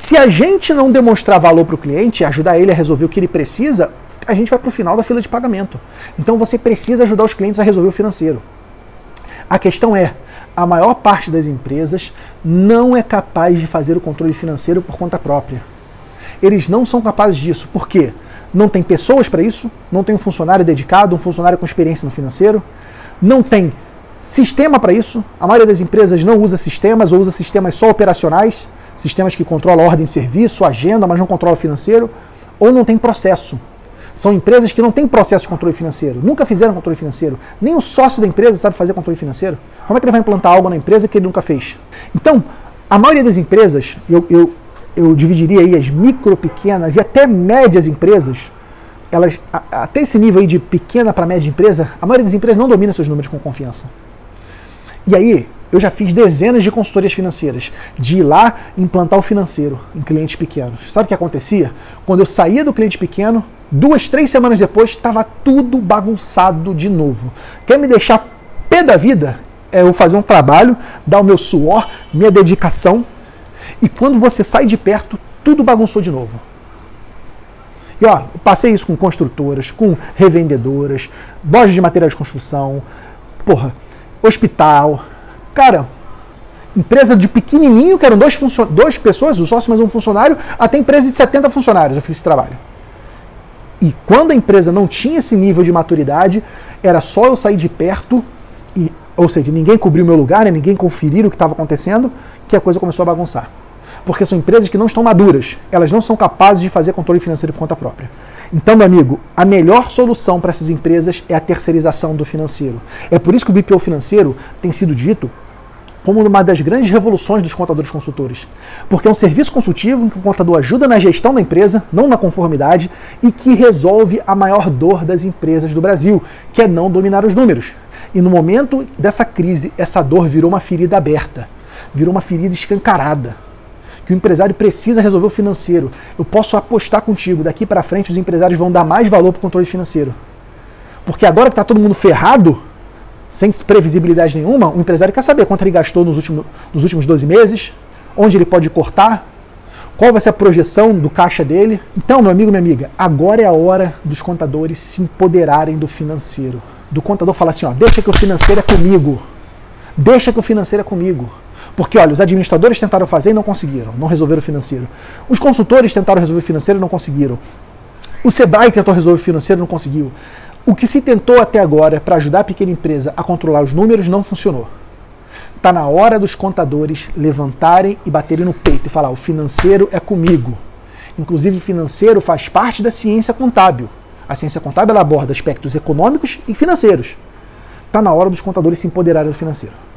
Se a gente não demonstrar valor para o cliente, ajudar ele a resolver o que ele precisa, a gente vai para o final da fila de pagamento. Então você precisa ajudar os clientes a resolver o financeiro. A questão é, a maior parte das empresas não é capaz de fazer o controle financeiro por conta própria. Eles não são capazes disso. Por quê? Não tem pessoas para isso, não tem um funcionário dedicado, um funcionário com experiência no financeiro, não tem sistema para isso. A maioria das empresas não usa sistemas ou usa sistemas só operacionais, sistemas que controlam a ordem de serviço, agenda, mas não controlam financeiro, ou não tem processo. São empresas que não têm processo de controle financeiro, nunca fizeram controle financeiro. Nem o sócio da empresa sabe fazer controle financeiro. Como é que ele vai implantar algo na empresa que ele nunca fez? Então, a maioria das empresas, eu, eu, eu dividiria aí as micro, pequenas e até médias empresas, elas até esse nível aí de pequena para média empresa, a maioria das empresas não domina seus números com confiança. E aí, eu já fiz dezenas de consultorias financeiras, de ir lá implantar o financeiro em clientes pequenos. Sabe o que acontecia? Quando eu saía do cliente pequeno, Duas, três semanas depois, estava tudo bagunçado de novo. Quer me deixar pé da vida? É eu fazer um trabalho, dar o meu suor, minha dedicação, e quando você sai de perto, tudo bagunçou de novo. E ó, passei isso com construtoras, com revendedoras, lojas de materiais de construção, porra, hospital. Cara, empresa de pequenininho, que eram dois, duas pessoas, o sócio mais um funcionário, até empresa de 70 funcionários eu fiz esse trabalho. E quando a empresa não tinha esse nível de maturidade, era só eu sair de perto, e, ou seja, ninguém cobriu meu lugar, né, ninguém conferir o que estava acontecendo, que a coisa começou a bagunçar. Porque são empresas que não estão maduras, elas não são capazes de fazer controle financeiro por conta própria. Então, meu amigo, a melhor solução para essas empresas é a terceirização do financeiro. É por isso que o BPO financeiro tem sido dito como uma das grandes revoluções dos contadores consultores. Porque é um serviço consultivo em que o contador ajuda na gestão da empresa, não na conformidade, e que resolve a maior dor das empresas do Brasil, que é não dominar os números. E no momento dessa crise, essa dor virou uma ferida aberta, virou uma ferida escancarada. Que o empresário precisa resolver o financeiro. Eu posso apostar contigo, daqui para frente os empresários vão dar mais valor para o controle financeiro. Porque agora que está todo mundo ferrado, sem previsibilidade nenhuma, o empresário quer saber quanto ele gastou nos últimos, nos últimos 12 meses, onde ele pode cortar, qual vai ser a projeção do caixa dele. Então, meu amigo, minha amiga, agora é a hora dos contadores se empoderarem do financeiro. Do contador falar assim, ó, deixa que o financeiro é comigo. Deixa que o financeiro é comigo. Porque, olha, os administradores tentaram fazer e não conseguiram, não resolveram o financeiro. Os consultores tentaram resolver o financeiro e não conseguiram. O Sebrae tentou resolver o financeiro e não conseguiu. O que se tentou até agora para ajudar a pequena empresa a controlar os números não funcionou. Está na hora dos contadores levantarem e baterem no peito e falar: o financeiro é comigo. Inclusive, o financeiro faz parte da ciência contábil. A ciência contábil aborda aspectos econômicos e financeiros. Está na hora dos contadores se empoderarem do financeiro.